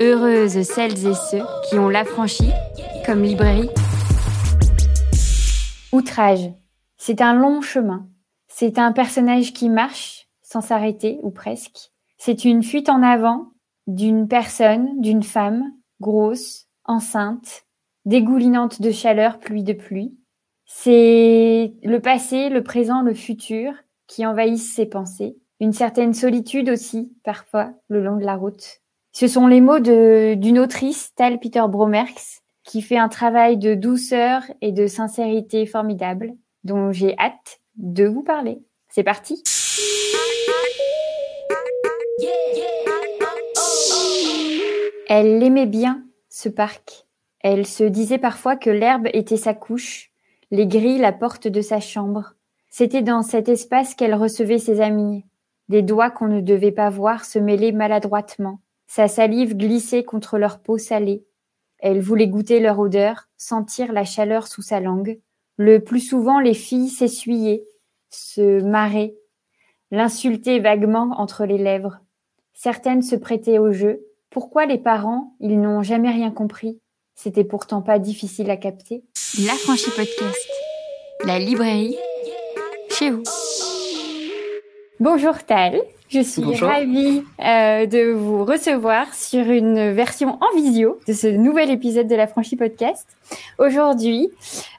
Heureuses celles et ceux qui ont l'affranchi comme librairie. Outrage. C'est un long chemin. C'est un personnage qui marche sans s'arrêter ou presque. C'est une fuite en avant d'une personne, d'une femme, grosse, enceinte, dégoulinante de chaleur, pluie de pluie. C'est le passé, le présent, le futur qui envahissent ses pensées. Une certaine solitude aussi, parfois, le long de la route. Ce sont les mots d'une autrice, Tal Peter Bromerx, qui fait un travail de douceur et de sincérité formidable, dont j'ai hâte de vous parler. C'est parti Elle aimait bien ce parc. Elle se disait parfois que l'herbe était sa couche, les grilles la porte de sa chambre. C'était dans cet espace qu'elle recevait ses amis, des doigts qu'on ne devait pas voir se mêler maladroitement, sa salive glissait contre leur peau salée. Elle voulait goûter leur odeur, sentir la chaleur sous sa langue. Le plus souvent, les filles s'essuyaient, se marraient, l'insultaient vaguement entre les lèvres. Certaines se prêtaient au jeu, pourquoi les parents, ils n'ont jamais rien compris? C'était pourtant pas difficile à capter. La franchise podcast. La librairie. Chez vous. Bonjour Tal. Je suis ravie euh, de vous recevoir sur une version en visio de ce nouvel épisode de la franchise podcast. Aujourd'hui,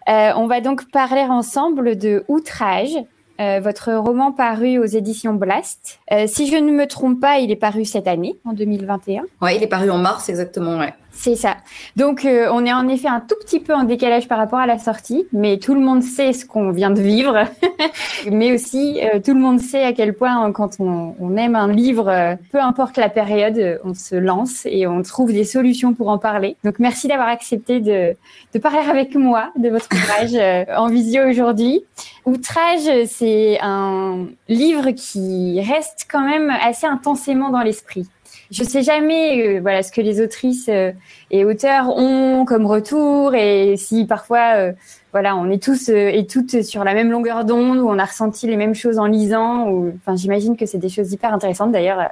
euh, on va donc parler ensemble de Outrage, euh, votre roman paru aux éditions Blast. Euh, si je ne me trompe pas, il est paru cette année, en 2021. Ouais, il est paru en mars exactement, ouais. C'est ça. Donc, euh, on est en effet un tout petit peu en décalage par rapport à la sortie, mais tout le monde sait ce qu'on vient de vivre. mais aussi, euh, tout le monde sait à quel point, quand on, on aime un livre, euh, peu importe la période, on se lance et on trouve des solutions pour en parler. Donc, merci d'avoir accepté de, de parler avec moi de votre ouvrage en visio aujourd'hui. Outrage, c'est un livre qui reste quand même assez intensément dans l'esprit. Je sais jamais euh, voilà ce que les autrices euh, et auteurs ont comme retour et si parfois euh, voilà, on est tous et toutes sur la même longueur d'onde où on a ressenti les mêmes choses en lisant ou enfin j'imagine que c'est des choses hyper intéressantes d'ailleurs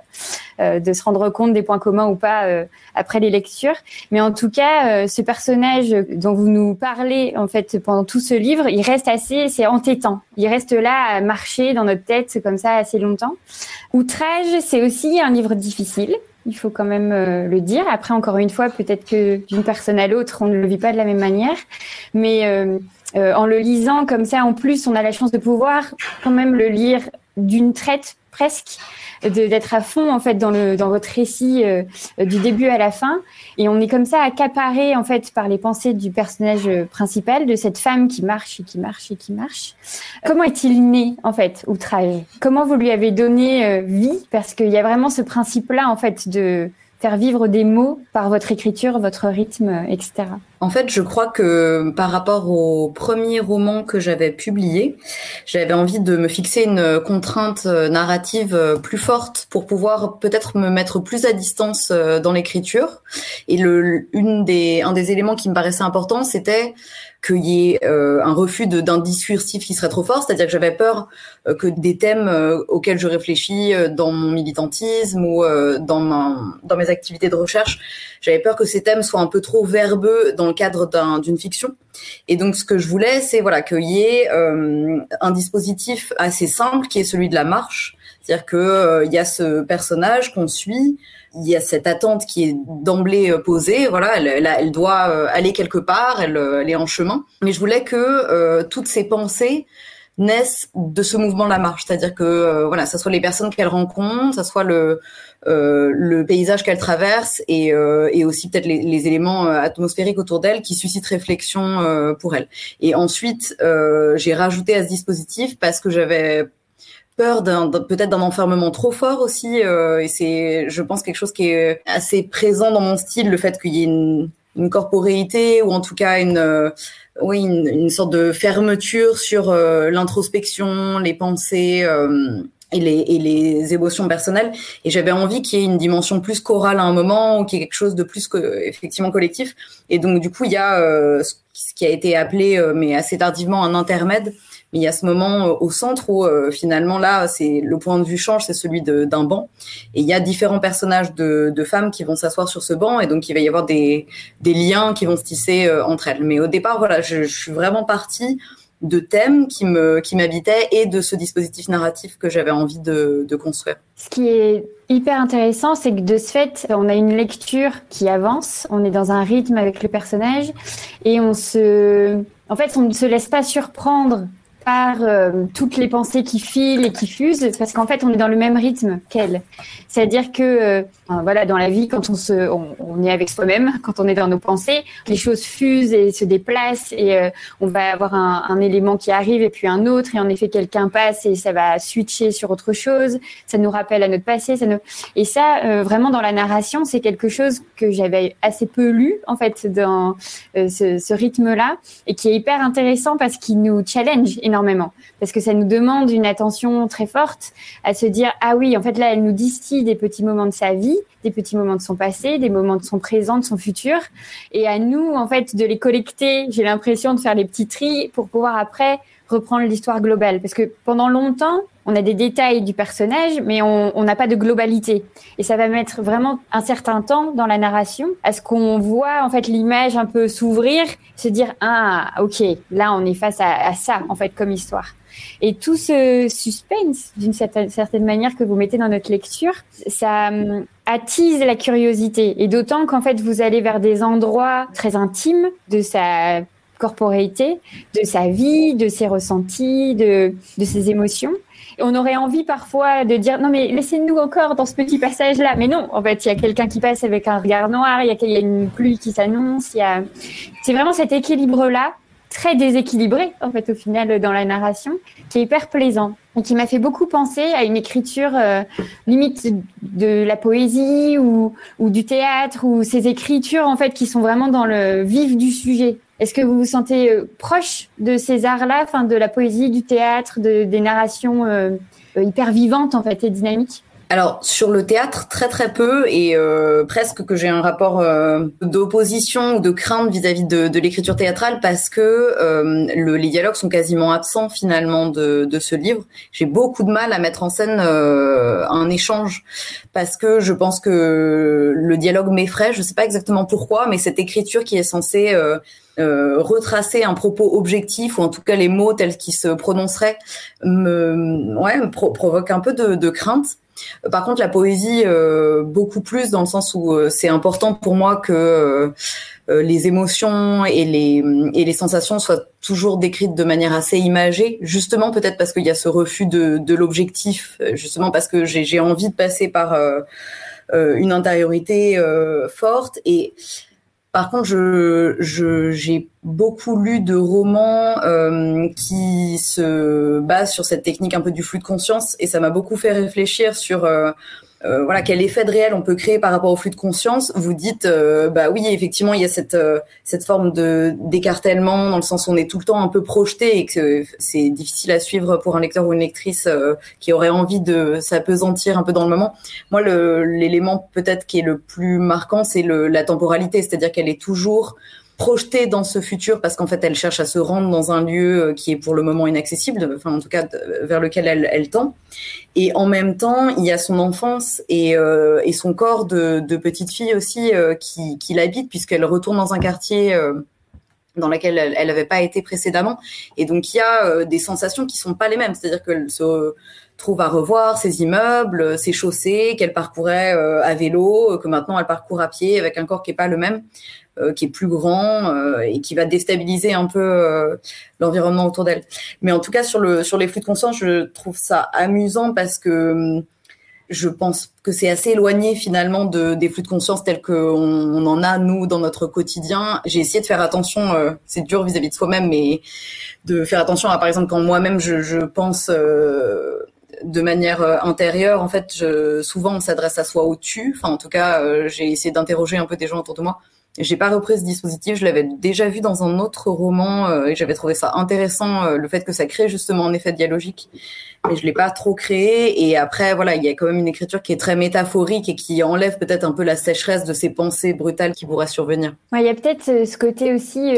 de se rendre compte des points communs ou pas après les lectures. Mais en tout cas, ce personnage dont vous nous parlez en fait pendant tout ce livre, il reste assez c'est entêtant. Il reste là à marcher dans notre tête comme ça assez longtemps. Outrage, c'est aussi un livre difficile il faut quand même euh, le dire. Après, encore une fois, peut-être que d'une personne à l'autre, on ne le vit pas de la même manière. Mais euh, euh, en le lisant comme ça, en plus, on a la chance de pouvoir quand même le lire d'une traite presque d'être à fond en fait dans le dans votre récit euh, du début à la fin et on est comme ça accaparé en fait par les pensées du personnage principal de cette femme qui marche et qui marche et qui marche. Comment est-il né en fait outrage? Comment vous lui avez donné euh, vie? Parce qu'il y a vraiment ce principe là en fait de faire vivre des mots par votre écriture, votre rythme, etc. En fait, je crois que par rapport au premier roman que j'avais publié, j'avais envie de me fixer une contrainte euh, narrative euh, plus forte pour pouvoir peut-être me mettre plus à distance euh, dans l'écriture. Et le, une des, un des éléments qui me paraissait important, c'était qu'il y ait un refus d'un discursif qui serait trop fort, c'est-à-dire que j'avais peur que des thèmes auxquels je réfléchis dans mon militantisme ou dans, dans mes activités de recherche, j'avais peur que ces thèmes soient un peu trop verbeux dans le cadre d'une fiction. Et donc ce que je voulais, c'est voilà qu'il y ait un dispositif assez simple qui est celui de la marche, c'est-à-dire que il y a ce personnage qu'on suit il y a cette attente qui est d'emblée euh, posée. Voilà, elle, doit euh, aller quelque part, euh, elle, est en chemin. Mais je voulais que toutes ces pensées naissent de ce mouvement la marche, c'est-à-dire que voilà, ça soit les personnes qu'elle rencontre, ça soit le le paysage qu'elle traverse et, et aussi peut-être les, les, éléments atmosphériques autour d'elle qui suscitent réflexion pour elle. Et ensuite, j'ai rajouté à ce dispositif parce que j'avais peur d'un peut-être d'un enfermement trop fort aussi euh, et c'est je pense quelque chose qui est assez présent dans mon style le fait qu'il y ait une, une corporéité ou en tout cas une euh, oui une, une, sorte de fermeture sur euh, l'introspection les pensées et les, et les émotions personnelles. Et j'avais envie qu'il y ait une dimension plus chorale à un moment ou qu'il y ait quelque chose de plus que, effectivement collectif. Et donc du coup il y a ce qui a été appelé mais assez tardivement un intermède Mais il y a ce moment au centre où finalement là, c'est le point de vue change, c'est celui d'un banc, et il y a différents personnages de, femmes qui vont s'asseoir sur ce banc, et donc il va y avoir des, liens qui vont se tisser entre elles. Mais au départ, voilà, je, suis vraiment partie de thèmes qui me m'habitaient et de ce dispositif narratif que j'avais envie de, de construire. Ce qui est hyper intéressant, c'est que de ce fait, on a une lecture qui avance, on est dans un rythme avec le personnage et on se en fait, on ne se laisse pas surprendre euh, toutes les pensées qui filent et qui fusent, parce qu'en fait, on est dans le même rythme qu'elle. C'est-à-dire que, euh, voilà, dans la vie, quand on se, on, est avec soi-même, quand on est dans nos pensées, les choses fusent et se déplacent, et euh, on va avoir un, un, élément qui arrive et puis un autre, et en effet, quelqu'un passe et ça va switcher sur autre chose. Ça nous rappelle à notre passé. Ça nous... Et ça, vraiment, dans la narration, c'est quelque chose que j'avais assez peu lu, en fait, dans ce, ce rythme-là, et qui est hyper intéressant parce qu'il nous challenge énormément parce que ça nous demande une attention très forte à se dire ah oui en fait là elle nous distille des petits moments de sa vie des petits moments de son passé des moments de son présent de son futur. Et à nous en fait de les collecter j'ai l'impression de faire les petits tris pour pouvoir après reprendre l'histoire globale parce que pendant longtemps on a des détails du personnage, mais on n'a pas de globalité. Et ça va mettre vraiment un certain temps dans la narration à ce qu'on voit en fait l'image un peu s'ouvrir, se dire ah ok là on est face à, ça en fait comme histoire. Et tout ce suspense, d'une certaine, manière, que vous mettez dans notre lecture, ça hum, attise la curiosité. Et d'autant qu'en fait, vous allez vers des endroits très intimes de sa corporéité, de sa vie, de ses ressentis, de, de ses émotions on aurait envie parfois de dire non mais laissez-nous encore dans ce petit passage là. Mais non, en fait, il y a quelqu'un qui passe avec un regard noir, il y a, une pluie qui s'annonce. Il y a... c'est vraiment cet équilibre là très déséquilibré en fait au final dans la narration qui est hyper plaisant et qui m'a fait beaucoup penser à une écriture euh, limite de la poésie ou, ou du théâtre ou ces écritures en fait qui sont vraiment dans le vif du sujet est-ce que vous vous sentez euh, proche de ces arts-là, enfin de la poésie, du théâtre, de, des narrations euh, euh, hyper vivantes en fait et dynamiques? Alors sur le théâtre très très peu et euh, presque que j'ai un rapport euh, d'opposition ou de crainte vis-à-vis de, de l'écriture théâtrale parce que euh, le, les dialogues sont quasiment absents finalement de, de ce livre. J'ai beaucoup de mal à mettre en scène un échange parce que je pense que le dialogue m'effraie. Je sais pas exactement pourquoi, mais cette écriture qui est censée euh, retracer un propos objectif ou en tout cas les mots tels qu'ils se prononceraient me, ouais, me provoque un peu de, de crainte. Par contre, la poésie, euh, beaucoup plus dans le sens où euh, c'est important pour moi que les émotions et les, et les sensations soient toujours décrites de manière assez imagée, justement peut-être parce qu'il y a ce refus de, de l'objectif, justement parce que j'ai envie de passer par une intériorité forte et par contre, je, j'ai beaucoup lu de romans euh, qui se basent sur cette technique un peu du flux de conscience et ça m'a beaucoup fait réfléchir sur euh, euh, voilà quel effet de réel on peut créer par rapport au flux de conscience? Vous dites euh, bah oui effectivement il y a cette euh, cette forme de d'écartellement dans le sens où on est tout le temps un peu projeté et que c'est difficile à suivre pour un lecteur ou une lectrice qui aurait envie de s'apesantir un peu dans le moment. Moi l'élément peut-être qui est le plus marquant c'est la temporalité, c'est-à-dire qu'elle est toujours projetée dans ce futur parce qu'en fait elle cherche à se rendre dans un lieu euh, qui est pour le moment inaccessible, enfin en tout cas vers lequel elle, elle tend. Et en même temps, il y a son enfance et, euh, et son corps de, de, petite fille aussi euh, qui, qui l'habite puisqu'elle retourne dans un quartier dans lequel elle n'avait pas été précédemment. Et donc il y a des sensations qui sont pas les mêmes, c'est-à-dire qu'elle se trouve à revoir ses immeubles, ses chaussées qu'elle parcourait à vélo, que maintenant elle parcourt à pied avec un corps qui est pas le même. Euh, qui est plus grand euh, et qui va déstabiliser un peu euh, l'environnement autour d'elle. Mais en tout cas sur le sur les flux de conscience, je trouve ça amusant parce que hum, je pense que c'est assez éloigné finalement de, des flux de conscience tels qu'on on en a nous dans notre quotidien. J'ai essayé de faire attention, c'est dur vis-à-vis de soi-même, mais de faire attention à par exemple quand moi-même je, je pense de manière intérieure, en fait, je, souvent on s'adresse à soi au-dessus. Enfin, en tout cas, j'ai essayé d'interroger un peu des gens autour de moi j'ai pas repris ce dispositif, je l'avais déjà vu dans un autre roman euh, et j'avais trouvé ça intéressant euh, le fait que ça crée justement un effet dialogique. Mais je l'ai pas trop créé et après voilà, il y a quand même une écriture qui est très métaphorique et qui enlève peut-être un peu la sécheresse de ces pensées brutales qui pourraient survenir. Il y a peut-être euh, ce côté aussi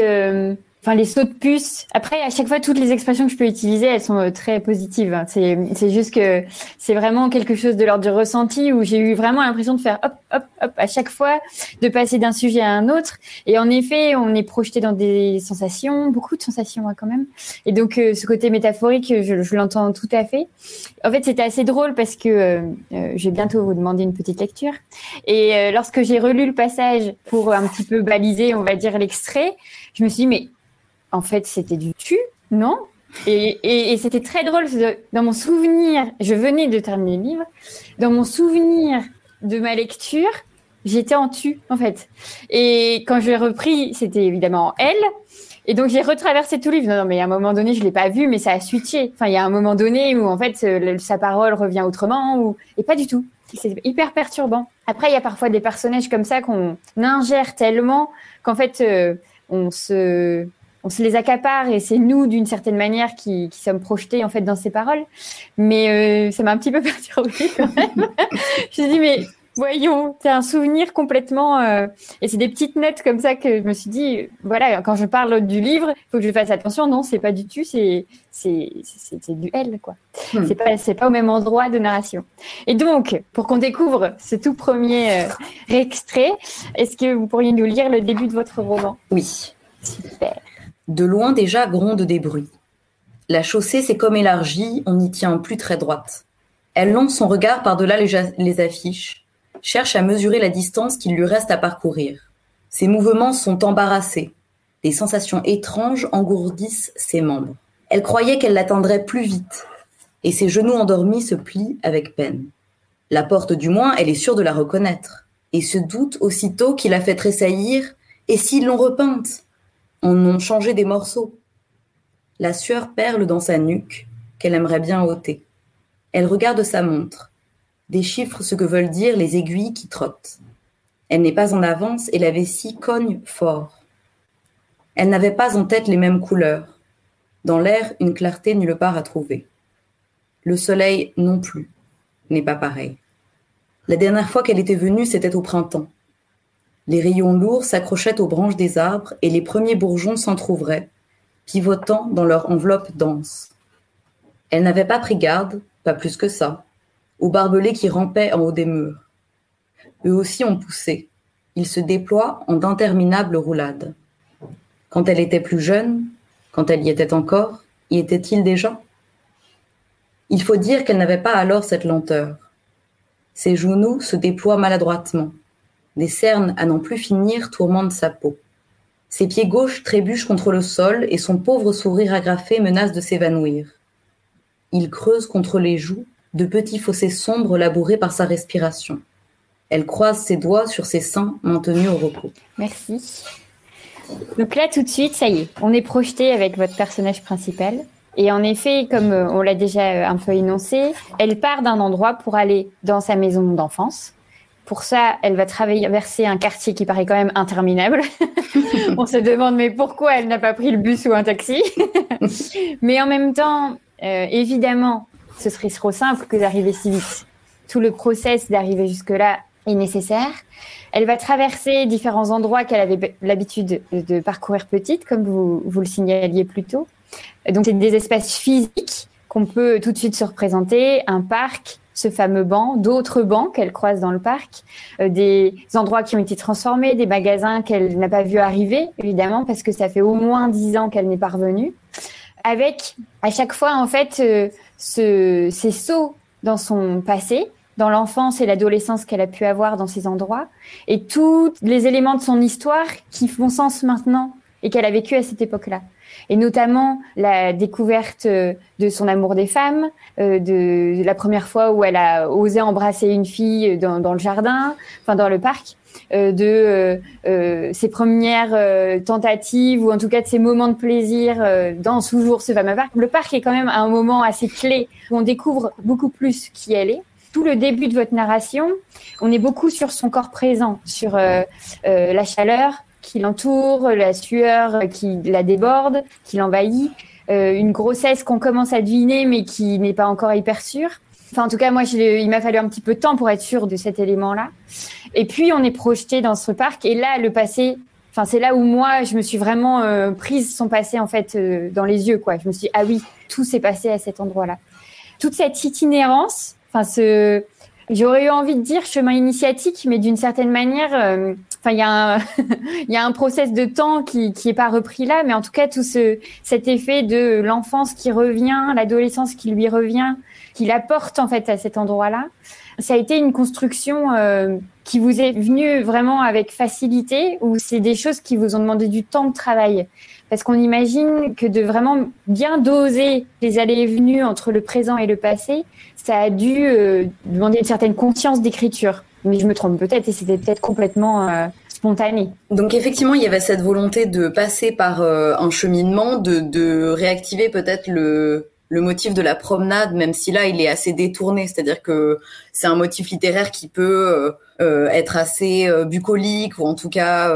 enfin les sauts de puce. Après, à chaque fois, toutes les expressions que je peux utiliser, elles sont euh, très positives. Hein. C'est c'est juste que c'est vraiment quelque chose de l'ordre du ressenti où j'ai eu vraiment l'impression de faire hop hop hop à chaque fois, de passer d'un sujet à un autre. Et en effet, on est projeté dans des sensations, beaucoup de sensations hein, quand même. Et donc euh, ce côté métaphorique, je, je l'entends tout à fait. En fait, c'était assez drôle parce que euh, je vais bientôt vous demander une petite lecture. Et lorsque j'ai relu le passage pour un petit peu baliser, on va dire l'extrait, je me suis dit mais en fait, c'était du tu, non? Et, c'était très drôle. Dans mon souvenir, je venais de terminer le livre. Dans mon souvenir de ma lecture, j'étais en tu, en fait. Et quand je l'ai repris, c'était évidemment en elle. Et donc j'ai retraversé tout le livre. Non, non, mais à un moment donné, je l'ai pas vu, mais ça a switché. Enfin, il y a un moment donné où en fait sa parole revient autrement, ou et pas du tout. C'est hyper perturbant. Après, il y a parfois des personnages comme ça qu'on ingère tellement qu'en fait euh, on se on se les accapare et c'est nous d'une certaine manière qui, qui, sommes projetés en fait dans ces paroles. Mais euh, ça m'a un petit peu perturbée quand même. je me suis dit mais voyons, c'est un souvenir complètement euh, et c'est des petites notes comme ça que je me suis dit voilà quand je parle du livre, il faut que je fasse attention. Non, c'est pas du tout, c'est c'est c'est du elle quoi. Hmm. C'est pas c'est pas au même endroit de narration. Et donc pour qu'on découvre ce tout premier euh, extrait, est-ce que vous pourriez nous lire le début de votre roman? Oui. Super. De loin déjà grondent des bruits. La chaussée s'est comme élargie, on n'y tient plus très droite. Elle lance son regard par-delà les, affiches, cherche à mesurer la distance qu'il lui reste à parcourir. Ses mouvements sont embarrassés. Des sensations étranges engourdissent ses membres. Elle croyait qu'elle l'atteindrait plus vite, et ses genoux endormis se plient avec peine. La porte du moins, elle est sûre de la reconnaître, et se doute aussitôt qu'il a fait tressaillir, et s'ils l'ont repeinte? En ont changé des morceaux. La sueur perle dans sa nuque, qu'elle aimerait bien ôter. Elle regarde sa montre, déchiffre ce que veulent dire les aiguilles qui trottent. Elle n'est pas en avance et la vessie cogne fort. Elle n'avait pas en tête les mêmes couleurs. Dans l'air, une clarté nulle part à trouver. Le soleil non plus n'est pas pareil. La dernière fois qu'elle était venue, c'était au printemps. Les rayons lourds s'accrochaient aux branches des arbres et les premiers bourgeons s'entr'ouvraient, pivotant dans leur enveloppe dense. Elle n'avait pas pris garde, pas plus que ça, aux barbelés qui rampaient en haut des murs. Eux aussi ont poussé. Ils se déploient en d'interminables roulades. Quand elle était plus jeune, quand elle y était encore, y était-il déjà? Il faut dire qu'elle n'avait pas alors cette lenteur. Ses genoux se déploient maladroitement, des cernes à n'en plus finir tourmentent sa peau. Ses pieds gauches trébuchent contre le sol et son pauvre sourire agrafé menace de s'évanouir. Il creuse contre les joues de petits fossés sombres labourés par sa respiration. Elle croise ses doigts sur ses seins maintenus au repos. Merci. Donc là, tout de suite, ça y est, on est projeté avec votre personnage principal. Et en effet, comme euh, on l'a déjà euh, un peu énoncé, elle part d'un endroit pour aller dans sa maison d'enfance, pour ça, elle va traverser un quartier qui paraît quand même interminable. On se demande mais pourquoi elle n'a pas pris le bus ou un taxi? Mais en même temps, euh, évidemment, ce serait trop simple que d'arriver si vite. Tout le process d'arriver jusque-là est nécessaire. Elle va traverser différents endroits qu'elle avait l'habitude de parcourir petite, comme vous, vous le signaliez plus tôt. Donc, c'est des espaces physiques qu'on peut tout de suite se représenter, un parc, ce fameux banc, d'autres bancs qu'elle croise dans le parc, euh, des endroits qui ont été transformés, des magasins qu'elle n'a pas vu arriver, évidemment, parce que ça fait au moins dix ans qu'elle n'est pas revenue, avec à chaque fois, en fait, euh, ce, ces sauts dans son passé, dans l'enfance et l'adolescence qu'elle a pu avoir dans ces endroits, et tous les éléments de son histoire qui font sens maintenant et qu'elle a vécu à cette époque-là et notamment la découverte euh, de son amour des femmes, euh, de, la première fois où elle a osé embrasser une fille dans, dans le jardin, enfin dans le parc, euh, de euh, ses premières tentatives ou en tout cas de ses moments de plaisir dans toujours ce fameux parc. Le parc est quand même un moment assez clé où on découvre beaucoup plus qui elle est tout le début de votre narration, on est beaucoup sur son corps présent, sur euh, la chaleur, qui l'entoure, la sueur qui la déborde, qui l'envahit, euh, une grossesse qu'on commence à deviner mais qui n'est pas encore hyper sûre. Enfin, en tout cas, moi, il m'a fallu un petit peu de temps pour être sûre de cet élément-là. Et puis, on est projeté dans ce parc et là, le passé Enfin, c'est là où moi, je me suis vraiment prise son passé en fait dans les yeux, quoi. Je me suis dit, ah oui, tout s'est passé à cet endroit-là. Toute cette itinérance, enfin ce, j'aurais eu envie de dire chemin initiatique, mais d'une certaine manière, enfin il y a un y process de temps qui qui est pas repris là, mais en tout cas tout ce cet effet de l'enfance qui revient, l'adolescence qui lui revient, qui l'apporte en fait à cet endroit-là. Ça a été une construction euh, qui vous est venue vraiment avec facilité ou c'est des choses qui vous ont demandé du temps de travail? Parce qu'on imagine que de vraiment bien doser les allées et venues entre le présent et le passé, ça a dû euh, demander une certaine conscience d'écriture mais je me trompe peut-être et c'était peut-être complètement euh, spontané. Donc effectivement, il y avait cette volonté de passer par euh, un cheminement, de, de réactiver peut-être le le motif de la promenade, même si là il est assez détourné, c'est-à-dire que c'est un motif littéraire qui peut euh, être assez bucolique ou en tout cas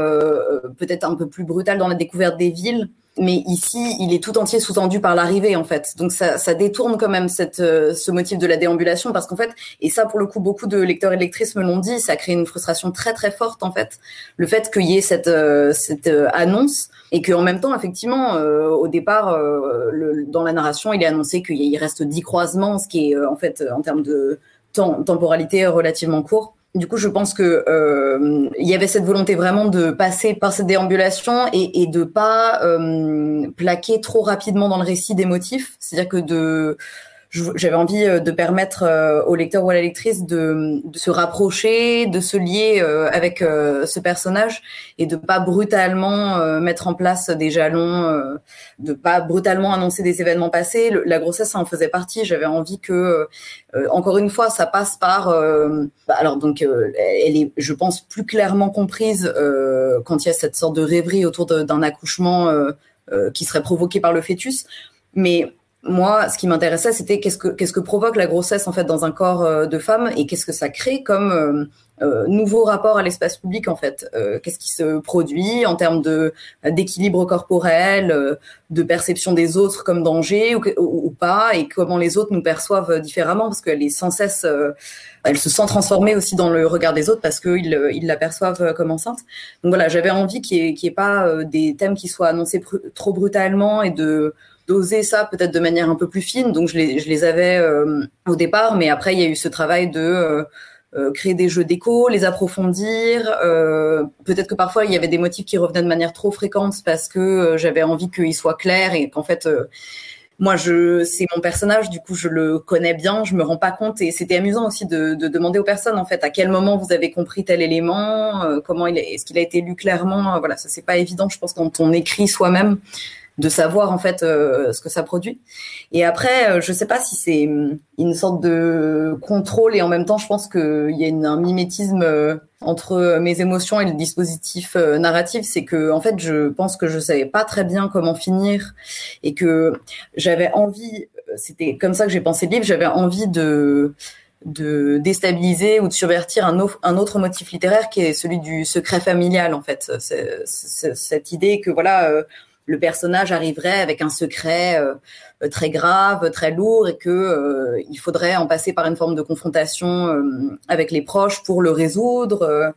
peut-être un peu plus brutal dans la découverte des villes mais ici, il est tout entier sous-tendu par l'arrivée en fait. Donc ça, ça détourne quand même cette, euh, ce motif de la déambulation parce qu'en fait, et ça pour le coup, beaucoup de lecteurs et lectrices me l'ont dit, ça crée une frustration très très forte en fait. Le fait qu'il y ait cette, euh, cette euh, annonce et qu'en même temps, effectivement, au départ, le, dans la narration, il est annoncé qu'il reste dix croisements, ce qui est en fait en termes de temps, temporalité relativement court. Du coup, je pense que euh, y avait cette volonté vraiment de passer par cette déambulation et, et de pas euh, plaquer trop rapidement dans le récit des motifs. C'est-à-dire que de j'avais envie euh, de permettre euh, au lecteur ou à la lectrice de, se rapprocher, de se lier euh, avec ce personnage et de pas brutalement mettre en place des jalons, de pas brutalement annoncer des événements passés. la grossesse, ça en faisait partie. J'avais envie que, encore une fois, ça passe par. Bah, alors donc, elle est, je pense, plus clairement comprise quand il y a cette sorte de rêverie autour d'un accouchement qui serait provoqué par le fœtus, mais moi, ce qui m'intéressait, c'était qu'est-ce que qu'est-ce que provoque la grossesse en fait dans un corps euh, de femme et qu'est-ce que ça crée comme euh, euh nouveau rapport à l'espace public en fait. Euh, qu'est-ce qui se produit en termes de d'équilibre corporel, de perception des autres comme danger ou, ou, pas, et comment les autres nous perçoivent différemment parce qu'elle est sans cesse, elle se sent transformée aussi dans le regard des autres parce qu'ils ils la perçoivent comme enceinte. Donc voilà, j'avais envie qu'il n'y ait, ait, pas des thèmes qui soient annoncés trop brutalement et de d'oser ça peut-être de manière un peu plus fine. Donc je les, je les avais euh, au départ, mais après il y a eu ce travail de euh, euh, créer des jeux d'écho, les approfondir. peut-être que parfois il y avait des motifs qui revenaient de manière trop fréquente parce que j'avais envie qu'ils soient clairs et qu'en fait moi je c'est mon personnage du coup je le connais bien je me rends pas compte et c'était amusant aussi de, de, demander aux personnes en fait à quel moment vous avez compris tel élément comment il est-ce qu'il a été lu clairement voilà ça c'est pas évident je pense quand on écrit soi-même de savoir en fait euh, ce que ça produit. Et après, euh, je sais pas si c'est une sorte de contrôle et en même temps, je pense qu'il y a une, un mimétisme euh, entre mes émotions et le dispositif narratif. C'est que en fait, je pense que je savais pas très bien comment finir et que j'avais envie. C'était comme ça que j'ai pensé le livre. J'avais envie de de déstabiliser ou de subvertir un, un, autre motif littéraire qui est celui du secret familial en fait c'est, cette idée que voilà le personnage arriverait avec un secret euh, très grave, très lourd, et que euh, il faudrait en passer par une forme de confrontation euh, avec les proches pour le résoudre.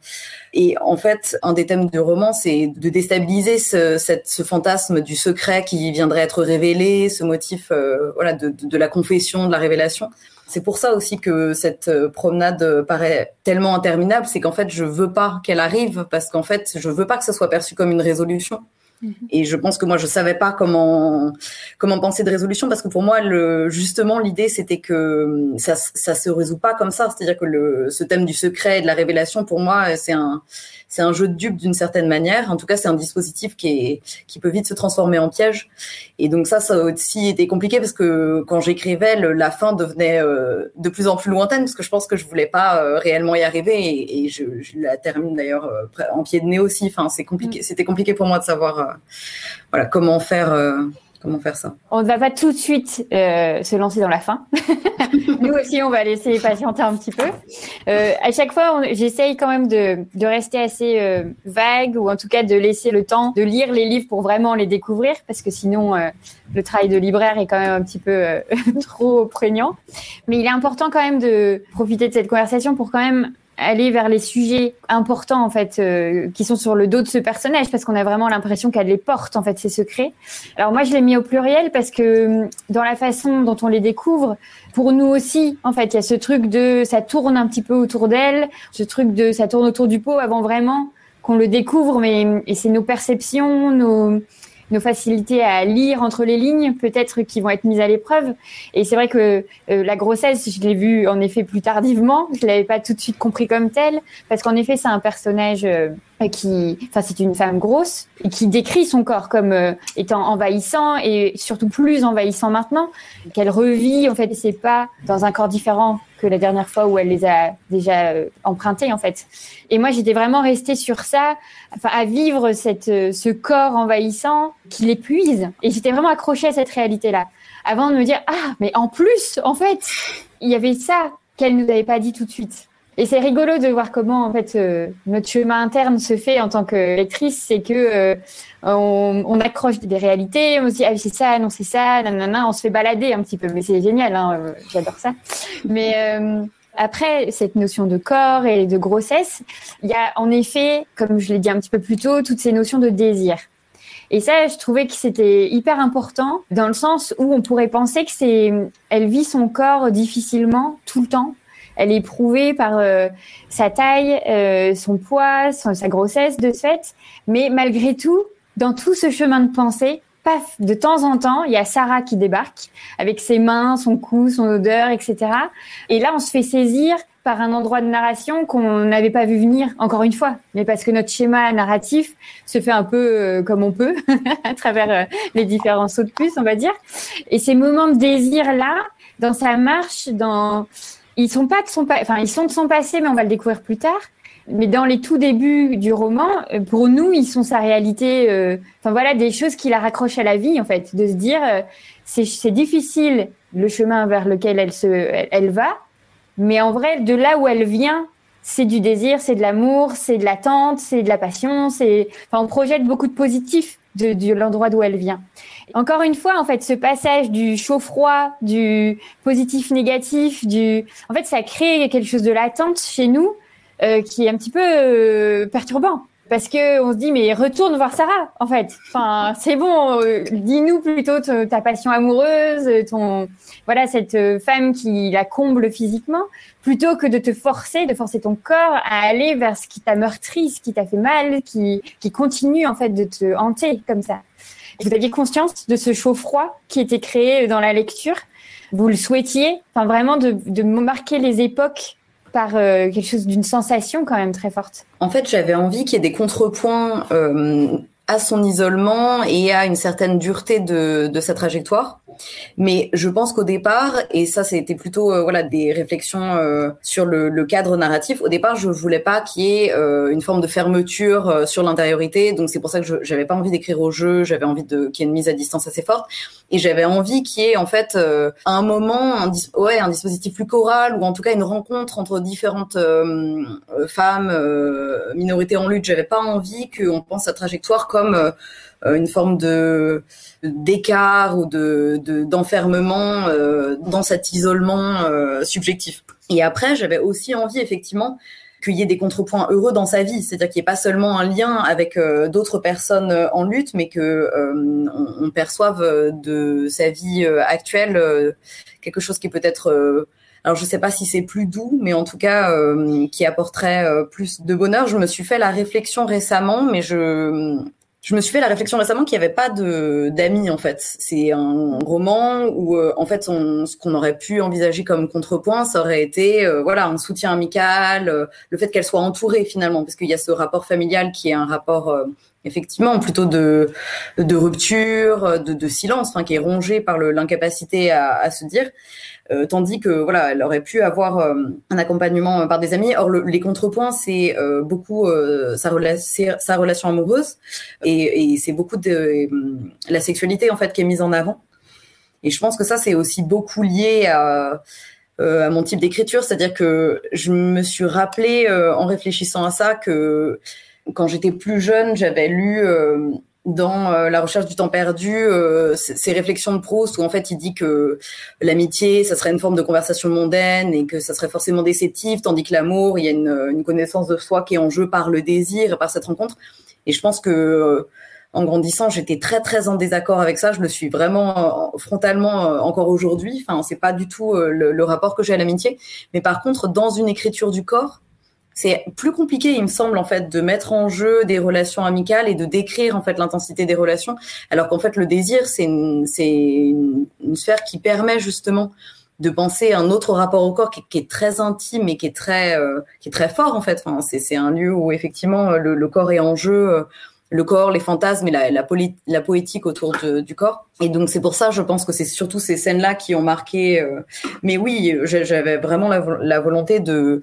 Et en fait, un des thèmes du roman, c'est de déstabiliser ce, cette, ce fantasme du secret qui viendrait être révélé, ce motif, voilà, de, de, la confession, de la révélation. C'est pour ça aussi que cette promenade paraît tellement interminable, c'est qu'en fait, je veux pas qu'elle arrive parce qu'en fait, je veux pas que ça soit perçu comme une résolution. Mhm. Et je pense que moi, je savais pas comment comment penser de résolution parce que pour moi, le, justement, l'idée c'était que ça ça se résout pas comme ça. C'est-à-dire que le ce thème du secret et de la révélation, pour moi, c'est un c'est un jeu de dupe d'une certaine manière. En tout cas, c'est un dispositif qui est qui peut vite se transformer en piège. Et donc ça, ça a aussi été compliqué parce que quand j'écrivais, la fin devenait euh, de plus en plus lointaine parce que je pense que je voulais pas euh, réellement y arriver et, et je, je, la termine d'ailleurs euh, en pied de nez aussi. Enfin, c'est compliqué. Mm. C'était compliqué pour moi de savoir voilà comment faire Comment faire ça? On ne va pas tout de suite euh, se lancer dans la fin. Nous aussi, on va laisser patienter un petit peu. Euh, à chaque fois, j'essaye quand même de, de rester assez euh, vague ou en tout cas de laisser le temps de lire les livres pour vraiment les découvrir parce que sinon, euh, le travail de libraire est quand même un petit peu trop prégnant. Mais il est important quand même de profiter de cette conversation pour quand même aller vers les sujets importants en fait euh, qui sont sur le dos de ce personnage parce qu'on a vraiment l'impression qu'elle les porte en fait ces secrets. Alors moi je l'ai mis au pluriel parce que hum, dans la façon dont on les découvre, pour nous aussi en fait il y a ce truc de ça tourne un petit peu autour d'elle, ce truc de ça tourne autour du pot avant vraiment qu'on le découvre, mais et c'est nos perceptions, nos nos facilités à lire entre les lignes, peut-être qui vont être mises à l'épreuve. Et c'est vrai que euh, la grossesse, je l'ai vue en effet plus tardivement. Je l'avais pas tout de suite compris comme tel, parce qu'en effet, c'est un personnage euh, qui, enfin, c'est une femme grosse et qui décrit son corps comme euh, étant envahissant et surtout plus envahissant maintenant, qu'elle revit en fait c'est pas dans un corps différent que la dernière fois où elle les a déjà euh, empruntés en fait. Et moi j'étais vraiment restée sur ça, enfin à vivre cette euh, ce corps envahissant qui l'épuise et j'étais vraiment accrochée à cette réalité là avant de me dire ah mais en plus en fait il y avait ça qu'elle nous avait pas dit tout de suite. Et c'est rigolo de voir comment en fait euh, notre chemin interne se fait en tant que lectrice, c'est que euh, on, accroche des réalités, on se dit ah c'est ça, non c'est ça, nanana, on se fait balader un petit peu, mais c'est génial, hein, euh, j'adore ça. Mais après cette notion de corps et de grossesse, il y a en effet, comme je l'ai dit un petit peu plus tôt, toutes ces notions de désir. Et ça, je trouvais que c'était hyper important dans le sens où on pourrait penser que c'est, elle vit son corps difficilement tout le temps elle est éprouvée par euh, sa taille, euh, son poids, sa grossesse de fait. Mais malgré tout, dans tout ce chemin de pensée, paf, de temps en temps, il y a Sarah qui débarque avec ses mains, son cou, son odeur, etc. Et là, on se fait saisir par un endroit de narration qu'on n'avait pas vu venir, encore une fois, mais parce que notre schéma narratif se fait un peu euh, comme on peut, à travers les différents sauts de puce, on va dire. Et ces moments de désir-là, dans sa marche, dans ils sont pas de son enfin ils sont de son passé, mais on va le découvrir plus tard. Mais dans les tout débuts du roman, euh, pour nous, ils sont sa réalité. Euh, enfin voilà, des choses qui la raccrochent à la vie en fait, de se dire euh, c'est difficile le chemin vers lequel elle se, elle, va, mais en vrai, de là où elle vient, c'est du désir, c'est de l'amour, c'est de l'attente, c'est de la passion, c'est, enfin, on projette beaucoup de positif de, de l'endroit d'où elle vient. Encore une fois, en fait, ce passage du chaud-froid, du positif-négatif, du, en fait, ça crée quelque chose de latente chez nous euh, qui est un petit peu euh, perturbant parce que on se dit mais retourne voir Sarah en fait. Enfin c'est bon, euh, dis-nous plutôt ta passion amoureuse, ton voilà cette femme qui la comble physiquement, plutôt que de te forcer, de forcer ton corps à aller vers ce qui t'a meurtri, ce qui t'a fait mal, qui qui continue en fait de te hanter comme ça. Vous aviez conscience de ce chaud-froid qui était créé dans la lecture? Vous le souhaitiez? Enfin, vraiment de, de marquer les époques par euh, quelque chose d'une sensation quand même très forte. En fait, j'avais envie qu'il y ait des contrepoints euh, à son isolement et à une certaine dureté de, de sa trajectoire. Mais je pense qu'au départ, et ça c'était plutôt euh, voilà des réflexions euh, sur le, le, cadre narratif. Au départ, je voulais pas qu'il y ait euh, une forme de fermeture sur l'intériorité. Donc c'est pour ça que j'avais pas envie d'écrire au jeu. J'avais envie de qu'il y ait une mise à distance assez forte. Et j'avais envie qu'il y ait en fait un moment, un, ouais, un dispositif plus choral ou en tout cas une rencontre entre différentes femmes, minorités en lutte. J'avais pas envie qu'on pense à trajectoire comme euh, une forme de d'écart ou de d'enfermement euh, dans cet isolement euh, subjectif. Et après, j'avais aussi envie effectivement qu'il y ait des contrepoints heureux dans sa vie, c'est-à-dire qu'il n'y ait pas seulement un lien avec d'autres personnes en lutte, mais que on, on, perçoive de sa vie actuelle quelque chose qui est peut-être alors je sais pas si c'est plus doux, mais en tout cas qui apporterait plus de bonheur. Je me suis fait la réflexion récemment, mais je je me suis fait la réflexion récemment qu'il n'y avait pas de d'amis en fait. C'est un roman où euh, en fait on, ce qu'on aurait pu envisager comme contrepoint, ça aurait été euh, voilà un soutien amical, euh, le fait qu'elle soit entourée finalement, parce qu'il y a ce rapport familial qui est un rapport effectivement plutôt de de rupture, de, de silence, enfin qui est rongé par l'incapacité à, à se dire. Euh, tandis que voilà, elle aurait pu avoir euh, un accompagnement par des amis. Or, les contrepoints, c'est euh, beaucoup sa, relation amoureuse et, et c'est beaucoup de la sexualité en fait qui est mise en avant. Et je pense que ça, c'est aussi beaucoup lié à, à mon type d'écriture, c'est-à-dire que je me suis rappelé en réfléchissant à ça que quand j'étais plus jeune, j'avais lu dans la recherche du temps perdu, ces réflexions de Proust où en fait il dit que l'amitié, ça serait une forme de conversation mondaine et que ça serait forcément déceptif, tandis que l'amour, il y a une, une, connaissance de soi qui est en jeu par le désir et par cette rencontre. Et je pense que en grandissant, j'étais très très en désaccord avec ça. Je le suis vraiment euh, frontalement euh, encore aujourd'hui. Enfin, c'est pas du tout euh, le, rapport que j'ai à l'amitié. Mais par contre, dans une écriture du corps, c'est plus compliqué, il me semble, en fait, de mettre en jeu des relations amicales et de décrire en fait l'intensité des relations. Alors qu'en fait, le désir, c'est une, c'est une, sphère qui permet justement de penser un autre rapport au corps qui, est très intime et qui est très qui est très fort en fait. Enfin, c'est, un lieu où effectivement le, le corps est en jeu le corps, les fantasmes et la, la, la poétique autour du corps. Et donc c'est pour ça, je pense que c'est surtout ces scènes-là qui ont marqué. Euh, mais oui, j'avais vraiment la, volonté de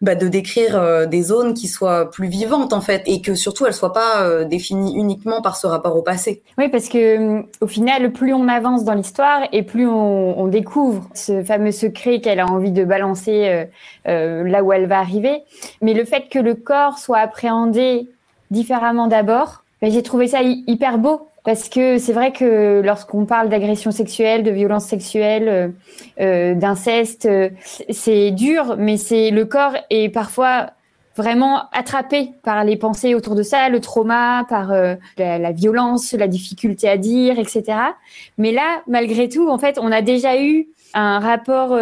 bah, de décrire euh, des zones qui soient plus vivantes en fait et que surtout elles soient pas euh, définies uniquement par ce rapport au passé. Oui, parce que au final, plus on avance dans l'histoire et plus on, on, découvre ce fameux secret qu'elle a envie de balancer là où elle va arriver. Mais le fait que le corps soit appréhendé différemment d'abord. J'ai trouvé ça hyper beau parce que c'est vrai que lorsqu'on parle d'agression sexuelle, de violence sexuelle, euh, euh d'inceste, euh, c'est dur, mais c'est le corps est parfois vraiment attrapé par les pensées autour de ça, le trauma, par euh, la, la, violence, la difficulté à dire, etc. Mais là, malgré tout, en fait, on a déjà eu un rapport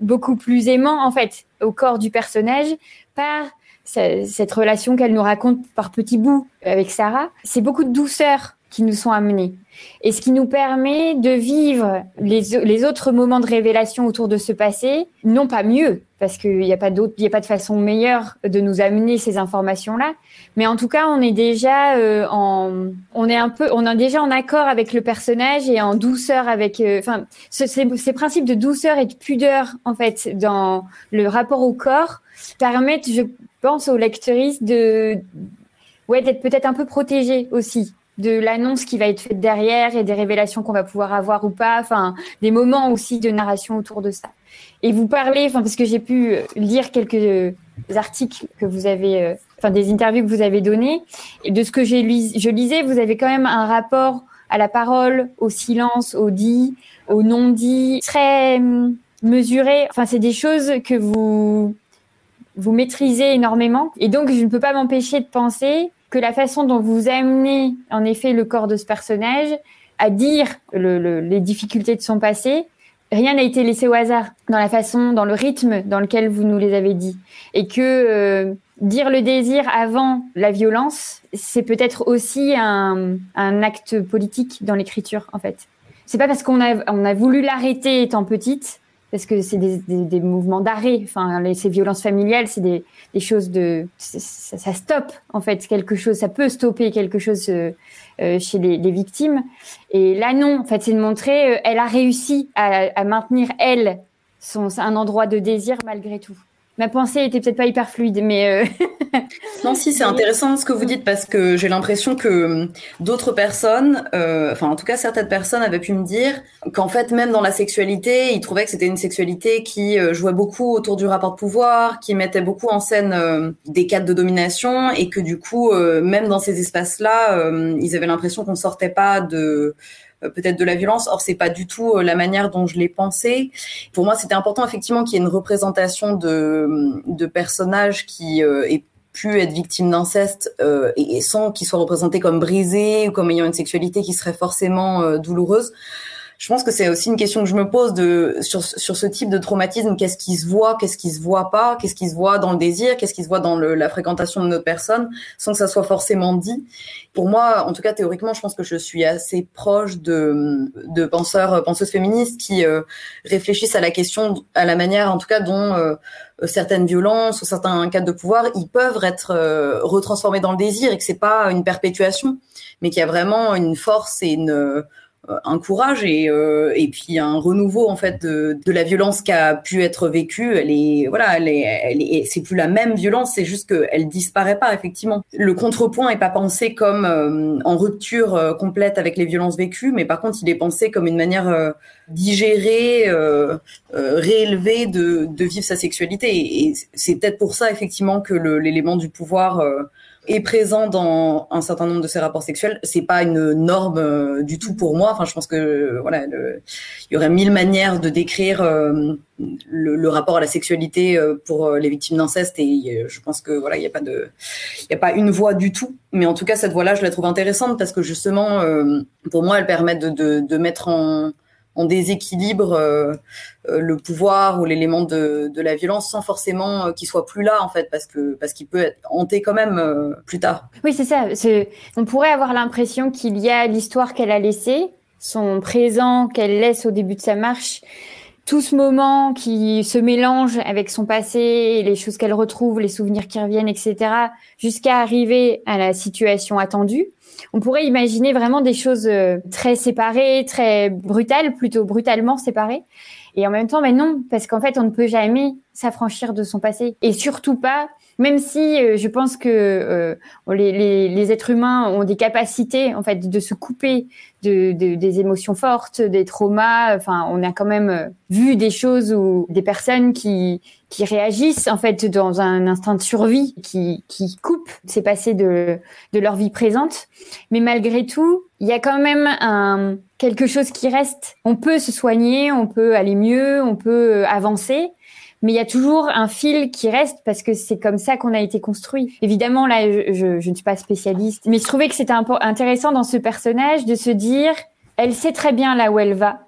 beaucoup plus aimant, en fait, au corps du personnage par cette relation qu'elle nous raconte par petits bouts avec Sarah, c'est beaucoup de douceur qui nous sont amenés. Et ce qui nous permet de vivre les, les autres moments de révélation autour de ce passé, non pas mieux, parce qu'il n'y a pas d'autre, il n'y a pas de façon meilleure de nous amener ces informations-là. Mais en tout cas, on est déjà euh, en, on est un peu, on est déjà en accord avec le personnage et en douceur avec, euh, enfin, ces, ces principes de douceur et de pudeur en fait dans le rapport au corps permettent, je pense, aux lectrices de, ouais, d'être peut-être un peu protégées aussi de l'annonce qui va être faite derrière et des révélations qu'on va pouvoir avoir ou pas, enfin des moments aussi de narration autour de ça. Et vous parlez, enfin parce que j'ai pu lire quelques articles que vous avez, euh, enfin des interviews que vous avez données, et de ce que j'ai je lisais, vous avez quand même un rapport à la parole, au silence, au dit, au non dit, très hum, mesuré. Enfin c'est des choses que vous vous maîtrisez énormément, et donc je ne peux pas m'empêcher de penser que la façon dont vous amenez en effet le corps de ce personnage à dire les difficultés de son passé, rien n'a été laissé au hasard dans la façon, dans le rythme dans lequel vous nous les avez dit. Et que euh, dire le désir avant la violence, c'est peut-être aussi un, acte politique dans l'écriture, en fait. C'est pas parce qu'on a, on a voulu l'arrêter étant petite parce que c'est des, des, des, mouvements d'arrêt. Enfin, les, ces violences familiales, c'est des, des, choses de, ça, ça, stoppe en fait quelque chose. Ça peut stopper quelque chose euh, euh chez les, les, victimes. Et là, non. En fait, c'est de montrer, euh, elle a réussi à, à maintenir elle son un endroit de désir malgré tout ma pensée était peut-être pas hyper fluide, mais euh... non, si c'est intéressant ce que vous dites parce que j'ai l'impression que hum, d'autres personnes, euh, enfin en tout cas certaines personnes avaient pu me dire qu'en fait même dans la sexualité, ils trouvaient que c'était une sexualité qui euh, jouait beaucoup autour du rapport de pouvoir, qui mettait beaucoup en scène euh, des cadres de domination et que du coup même dans ces espaces-là, ils avaient l'impression qu'on sortait pas de peut-être de la violence. Or, c'est pas du tout euh, la manière dont je l'ai pensé. Pour moi, c'était important effectivement qu'il y ait une représentation de, de personnages qui euh, aient pu être victimes d'inceste euh, et, sans qu'ils soient représentés comme brisés ou comme ayant une sexualité qui serait forcément douloureuse je pense que c'est aussi une question que je me pose de sur sur ce type de traumatisme. Qu'est-ce qui se voit, qu'est-ce qui se voit pas, qu'est-ce qui se voit dans le désir, qu'est-ce qui se voit dans le, la fréquentation de notre personne, sans que ça soit forcément dit. Pour moi, en tout cas théoriquement, je pense que je suis assez proche de de penseurs, penseuses féministes qui euh, réfléchissent à la question, à la manière, en tout cas, dont euh, certaines violences ou certains cas de pouvoir, ils peuvent être euh, retransformés dans le désir et que c'est pas une perpétuation, mais qu'il y a vraiment une force et une un courage et euh, et puis un renouveau en fait de, de la violence qui a pu être vécue. Elle est voilà elle est, c'est plus la même violence c'est juste que elle disparaît pas effectivement. Le contrepoint est pas pensé comme euh, en rupture complète avec les violences vécues mais par contre il est pensé comme une manière digérée réélevée de, de vivre sa sexualité. Et, c'est peut-être pour ça effectivement que l'élément du pouvoir est présent dans un certain nombre de ces rapports sexuels, c'est pas une norme euh, du tout pour moi. Enfin, je pense que voilà, il y aurait mille manières de décrire euh, le, rapport à la sexualité euh, pour les victimes d'inceste et je pense que voilà, il n'y a pas de, il y a pas une voie du tout. Mais en tout cas, cette voie-là, je la trouve intéressante parce que justement, pour moi, elle permet de, de, de mettre en en déséquilibre euh, euh, le pouvoir ou l'élément de, de, la violence sans forcément euh, qu'il soit plus là en fait parce que parce qu'il peut être hanté quand même plus tard. Oui, c'est ça. On pourrait avoir l'impression qu'il y a l'histoire qu'elle a laissée, son présent qu'elle laisse au début de sa marche, tout ce moment qui se mélange avec son passé, les choses qu'elle retrouve, les souvenirs qui reviennent, etc., jusqu'à arriver à la situation attendue on pourrait imaginer vraiment des choses euh, très séparées, très brutales, plutôt brutalement séparées. Et en même temps, mais non, parce qu'en fait, on ne peut jamais s'affranchir de son passé. Et surtout pas, même si euh, je pense que euh, les, les, êtres humains ont des capacités, en fait, de se couper de, des émotions fortes, des traumas. Enfin, on a quand même vu des choses où des personnes qui qui réagissent en fait dans un instinct de survie, qui, qui coupent ces passés de, de leur vie présente. Mais malgré tout, il y a quand même un, quelque chose qui reste. On peut se soigner, on peut aller mieux, on peut avancer, mais il y a toujours un fil qui reste parce que c'est comme ça qu'on a été construit. Évidemment, là, je, je, ne suis pas spécialiste, mais je trouvais que c'était intéressant dans ce personnage de se dire, elle sait très bien là où elle va,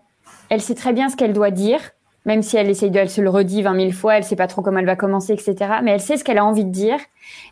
elle sait très bien ce qu'elle doit dire, même si elle essaye de, elle se le redit vingt mille fois, elle sait pas trop comment elle va commencer, etc. Mais elle sait ce qu'elle a envie de dire.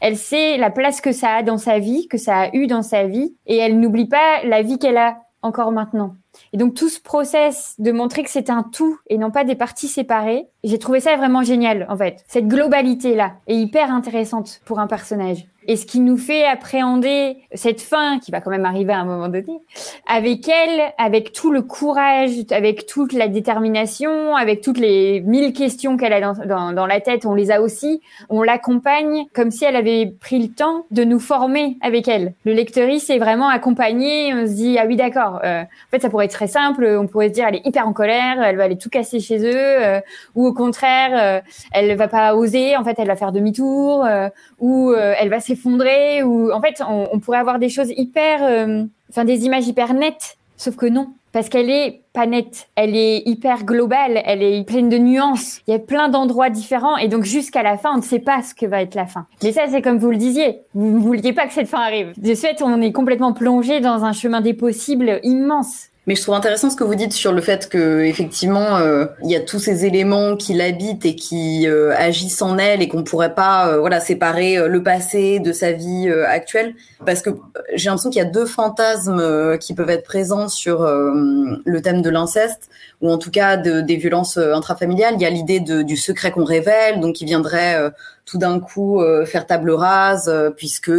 Elle sait la place que ça a dans sa vie, que ça a eu dans sa vie, et elle n'oublie pas la vie qu'elle a encore maintenant. Et donc tout ce process de montrer que c'est un tout et non pas des parties séparées, j'ai trouvé ça vraiment génial en fait. Cette globalité là est hyper intéressante pour un personnage et ce qui nous fait appréhender cette fin qui va quand même arriver à un moment donné avec elle, avec tout le courage, avec toute la détermination, avec toutes les mille questions qu'elle a dans, dans, la tête, on les a aussi. On l'accompagne comme si elle avait pris le temps de nous former avec elle. Le lecteuriste est vraiment accompagné. On se dit ah oui d'accord. Euh, en fait ça pourrait être très simple. On pourrait se dire elle est hyper en colère, elle va aller tout casser chez eux, euh, ou au contraire euh, elle va pas oser. En fait elle va faire demi-tour, euh, ou elle va ou en fait on, pourrait avoir des choses hyper euh, enfin des images hyper nettes sauf que non parce qu'elle est pas nette, elle est hyper globale, elle est pleine de nuances. Il y a plein d'endroits différents et donc jusqu'à la fin, on ne sait pas ce que va être la fin. Mais ça, c'est comme vous le disiez, vous ne vouliez pas que cette fin arrive. De fait, on est complètement plongé dans un chemin des possibles immense. Mais je trouve intéressant ce que vous dites sur le fait que effectivement euh, il y a tous ces éléments qui l'habitent et qui euh, agissent en elle et qu'on pourrait pas euh, voilà séparer le passé de sa vie actuelle parce que j'ai l'impression qu'il y a deux fantasmes qui peuvent être présents sur le thème de l'inceste ou en tout cas de, des violences intrafamiliales. Il y a l'idée du secret qu'on révèle donc qui viendrait tout d'un coup faire table rase puisque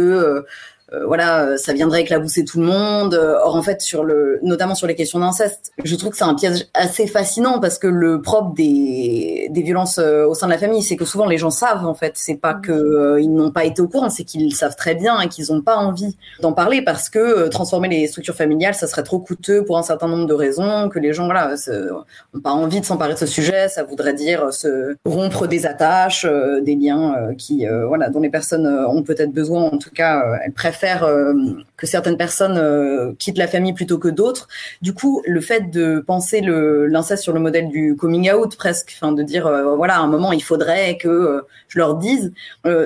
euh, voilà, euh, ça viendrait éclabousser tout le monde. Euh, or en fait, sur le, notamment sur les questions d'inceste, je trouve que c'est un piège assez fascinant parce que le propre des, des violences au sein de la famille, c'est que souvent les gens savent en fait. C'est pas que ils n'ont pas été au courant, c'est qu'ils savent très bien et qu'ils n'ont pas envie d'en parler parce que transformer les structures familiales, ça serait trop coûteux pour un certain nombre de raisons, que les gens voilà ont pas envie de s'emparer de ce sujet. Ça voudrait dire se rompre des attaches, des liens qui voilà dont les personnes ont peut-être besoin. En tout cas, elles préfèrent faire euh, que certaines personnes euh, quittent la famille plutôt que d'autres. Du coup, le fait de penser l'inceste sur le modèle du coming out presque, enfin de dire euh, voilà à un moment il faudrait que je leur dise,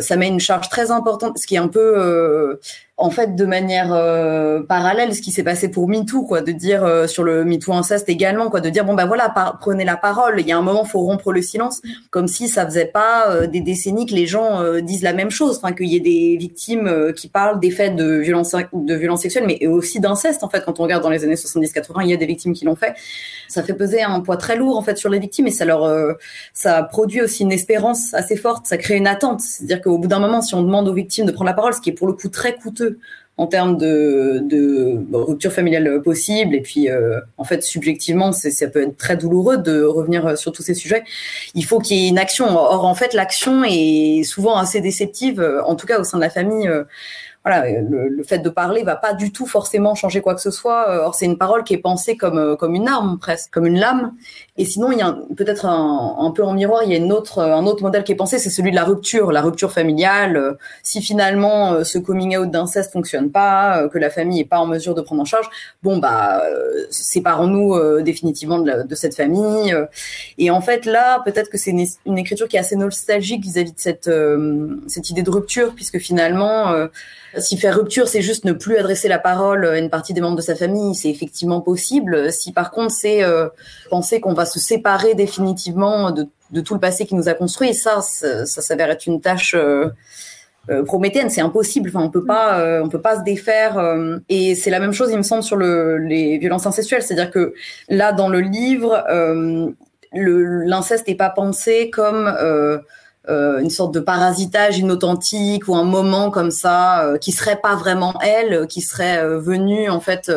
ça met une charge très importante, ce qui est un peu en fait de manière euh, parallèle ce qui s'est passé pour MeToo quoi de dire euh, sur le MeToo inceste également quoi de dire bon bah voilà prenez la parole il y a un moment faut rompre le silence comme si ça faisait pas euh, des décennies que les gens disent la même chose enfin qu'il y ait des victimes qui parlent des faits de violence de violence sexuelle mais aussi d'inceste en fait. Quand on regarde dans les années 70 80 il y a des victimes qui l'ont fait. Ça fait peser un poids très lourd en fait sur les victimes et ça leur ça produit aussi une espérance assez forte ça crée une attente. C'est-à-dire qu'au bout d'un moment si on demande aux victimes de prendre la parole ce qui est pour le coup très coûteux en termes de, de rupture familiale possible et puis euh, en fait subjectivement ça peut être très douloureux de revenir sur tous ces sujets. Il faut qu'il y ait une action. Or en fait l'action est souvent assez déceptive en tout cas au sein de la famille voilà, le, fait de parler va pas du tout forcément changer quoi que ce soit. Euh, or, c'est une parole qui est pensée comme euh, comme une arme presque, comme une lame. Et sinon, il y a peut-être un, un, peu en miroir, il y a une autre, un autre modèle qui est pensé, c'est celui de la rupture, la rupture familiale. Euh, si finalement ce coming out d'inceste fonctionne pas, que la famille est pas en mesure de prendre en charge, bon bah séparons-nous définitivement de, de, cette famille. Et en fait, là, peut-être que c'est une, écriture qui est assez nostalgique vis-à-vis de cette cette idée de rupture, puisque finalement si faire rupture, c'est juste ne plus adresser la parole à une partie des membres de sa famille, c'est effectivement possible. Si par contre c'est euh, penser qu'on va se séparer définitivement de, tout le passé qui nous a construit, ça, ça, s'avère être une tâche euh, euh, c'est impossible. Enfin, on peut pas, on peut pas se défaire. et c'est la même chose, il me semble, sur le, les violences incestuelles. C'est-à-dire que là, dans le livre, l'inceste n'est pas pensé comme euh, une sorte de parasitage inauthentique ou un moment comme ça euh, qui serait pas vraiment elle, qui serait euh, venue en fait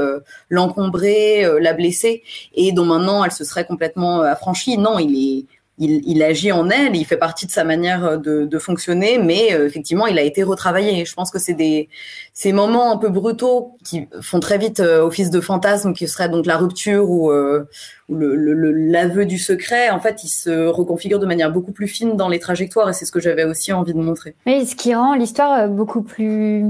l'encombrer, la blesser et dont maintenant elle se serait complètement affranchie. Non, il est il, il, agit en elle, il fait partie de sa manière de, de fonctionner, mais effectivement, il a été retravaillé. Je pense que c'est des ces moments un peu brutaux qui font très vite office de fantasme, qui serait donc la rupture ou le l'aveu du secret, en fait, il se reconfigure de manière beaucoup plus fine dans les trajectoires, et c'est ce que j'avais aussi envie de montrer. Mais ce qui rend l'histoire euh, beaucoup plus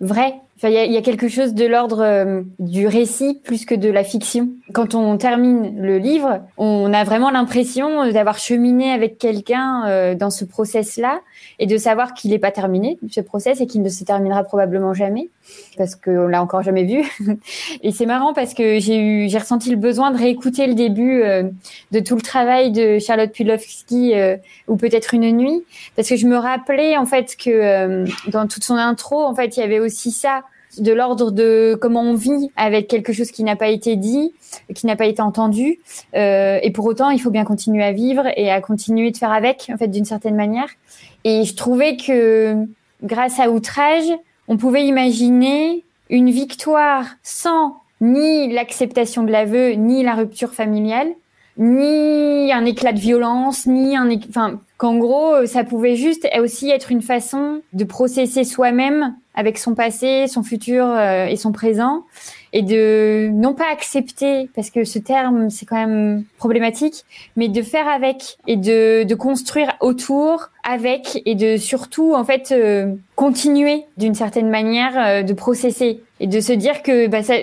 vraie. Il y, a, quelque chose de l'ordre euh, du récit plus que de la fiction. Quand on termine le livre, on a vraiment l'impression d'avoir cheminé avec quelqu'un euh, dans ce process-là et de savoir qu'il n'est pas terminé, ce process, et qu'il ne se terminera probablement jamais, parce qu'on l'a encore jamais vu. et c'est marrant parce que j'ai eu, j'ai ressenti le besoin de réécouter le début euh, de tout le travail de Charlotte Pudlowski, euh, ou peut-être une nuit, parce que je me rappelais en fait que euh, dans toute son intro, en fait, il y avait aussi ça de l'ordre de comment on vit avec quelque chose qui n'a pas été dit, qui n'a pas été entendu. Euh, et pour autant, il faut bien continuer à vivre et à continuer de faire avec, en fait, d'une certaine manière. Et je trouvais que grâce à Outrage, on pouvait imaginer une victoire sans ni l'acceptation de l'aveu, ni la rupture familiale, ni un éclat de violence, ni un, enfin, qu'en gros, ça pouvait juste aussi être une façon de processer soi-même avec son passé, son futur euh, et son présent, et de non pas accepter, parce que ce terme c'est quand même problématique, mais de faire avec et de, de construire autour, avec et de surtout en fait euh, continuer d'une certaine manière euh, de processer et de se dire que bah, ça,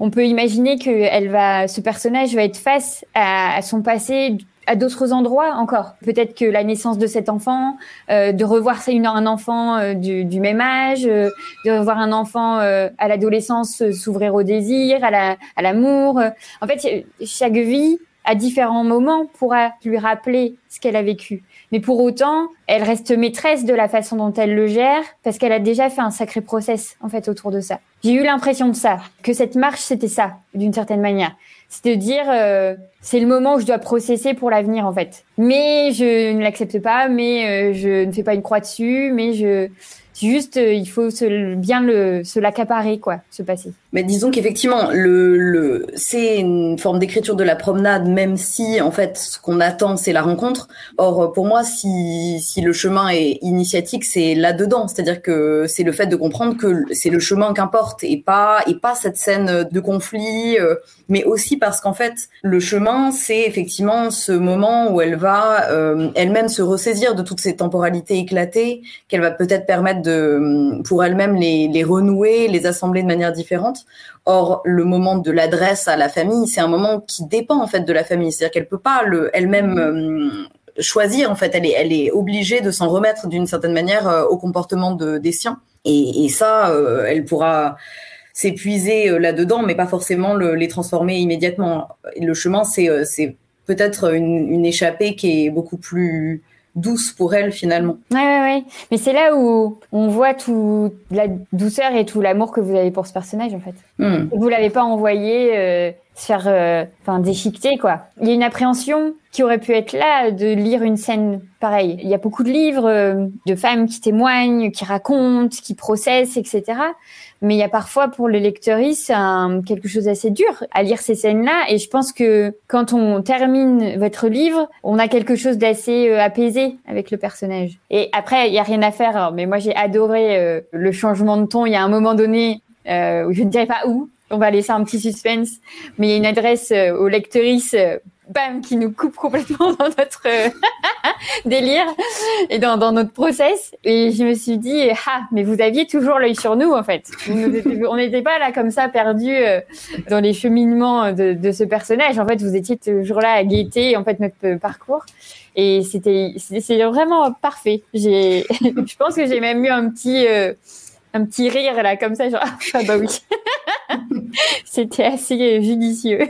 on peut imaginer que elle va, ce personnage va être face à, à son passé à d'autres endroits encore. Peut-être que la naissance de cet enfant, euh, de revoir un enfant euh, du, même âge, euh, de revoir un enfant euh, à l'adolescence s'ouvrir au désir, à la à l'amour. En fait, chaque vie à différents moments pourra lui rappeler ce qu'elle a vécu. Mais pour autant, elle reste maîtresse de la façon dont elle le gère parce qu'elle a déjà fait un sacré process en fait autour de ça. J'ai eu l'impression de ça, que cette marche c'était ça d'une certaine manière c'est de dire euh, c'est le moment où je dois processer pour l'avenir en fait. Mais je ne l'accepte pas, mais euh, je ne fais pas une croix dessus, mais je juste euh, il faut se, bien le se l'accaparer quoi, ce passé. Mais disons qu'effectivement, le, le c'est une forme d'écriture de la promenade, même si en fait ce qu'on attend c'est la rencontre. Or pour moi, si, si le chemin est initiatique, c'est là dedans, c'est-à-dire que c'est le fait de comprendre que c'est le chemin qu'importe et pas et pas cette scène de conflit, euh, mais aussi parce qu'en fait le chemin c'est effectivement ce moment où elle va euh, elle-même se ressaisir de toutes ces temporalités éclatées, qu'elle va peut-être permettre pour elle-même les, les renouer, les assembler de manière différente. Or, le moment de l'adresse à la famille, c'est un moment qui dépend en fait de la famille. C'est-à-dire qu'elle peut pas le, elle-même euh, choisir. En fait, elle est, elle est obligée de s'en remettre d'une certaine manière euh, au comportement de, des siens. Et, et ça, euh, elle pourra s'épuiser là-dedans, mais pas forcément le, les transformer immédiatement. Le chemin, c'est, c'est peut-être une, une échappée qui est beaucoup plus douce pour elle finalement. Ouais, ouais, ouais. Mais c'est là où on voit tout la douceur et tout l'amour que vous avez pour ce personnage en fait. Hmm. Vous l'avez pas envoyé euh, se faire euh, enfin déchiqueter quoi. Il y a une appréhension qui aurait pu être là de lire une scène pareille. Il y a beaucoup de livres euh, de femmes qui témoignent, qui racontent, qui processent, etc. Mais il y a parfois pour les lecteuristes un, quelque chose d'assez dur à lire ces scènes-là. Et je pense que quand on termine votre livre, on a quelque chose d'assez euh, apaisé avec le personnage. Et après, il y a rien à faire. Mais moi, j'ai adoré le changement de ton. Il y a un moment donné euh, je ne dirais pas où, on va laisser un petit suspense, mais il y a une adresse euh, aux euh, bam, qui nous coupe complètement dans notre euh, délire et dans, notre process. Et je me suis dit, ah, mais vous aviez toujours l'œil sur nous, en fait. on n'était pas là comme ça, perdus dans les cheminements de, de, ce personnage. En fait, vous étiez toujours là à guetter, en fait, notre parcours. Et c'était, c'est vraiment parfait. J'ai, je pense que j'ai même eu un petit, un petit rire là comme ça genre ah bah oui c'était assez judicieux.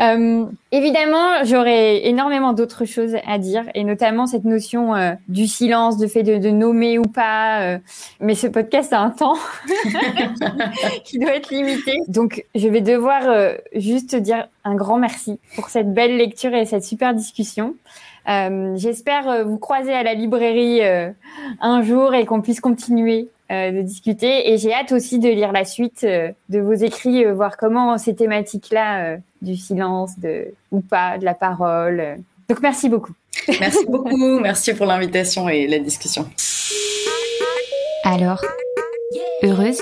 Euh, évidemment j'aurais énormément d'autres choses à dire et notamment cette notion euh, du silence de fait de, nommer ou pas euh, mais ce podcast a un temps qui doit être limité. Donc je vais devoir euh, juste dire un grand merci pour cette belle lecture et cette super discussion. Euh, J'espère euh, vous croiser à la librairie euh, un jour et qu'on puisse continuer euh, de discuter. Et j'ai hâte aussi de lire la suite de vos écrits, voir comment ces thématiques-là du silence, de ou pas, de la parole. Donc merci beaucoup. Merci beaucoup. merci pour l'invitation et la discussion. Alors, heureuse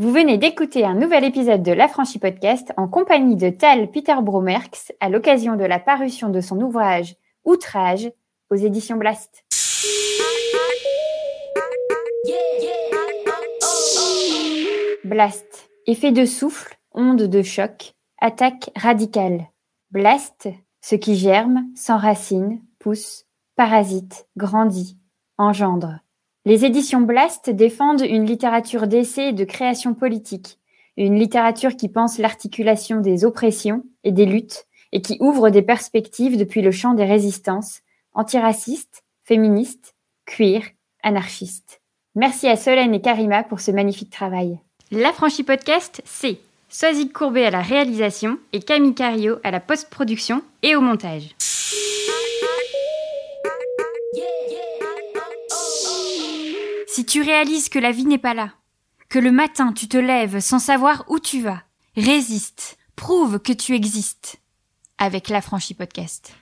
vous venez d'écouter un nouvel épisode de l'Affranchi Podcast en compagnie de Tal Peter Bromerx à l'occasion de la parution de son ouvrage Outrage aux éditions Blast. Blast, effet de souffle, onde de choc, attaque radicale. Blast, ce qui germe, s'enracine, pousse, parasite, grandit, engendre. Les éditions Blast défendent une littérature d'essai et de création politique, une littérature qui pense l'articulation des oppressions et des luttes et qui ouvre des perspectives depuis le champ des résistances, antiracistes, féministes, queer, anarchistes. Merci à Solène et Karima pour ce magnifique travail. L'affranchi podcast, c'est Soazic Courbet à la réalisation et Camille Cario à la post-production et au montage. Si tu réalises que la vie n'est pas là, que le matin tu te lèves sans savoir où tu vas, résiste, prouve que tu existes avec l'affranchi podcast.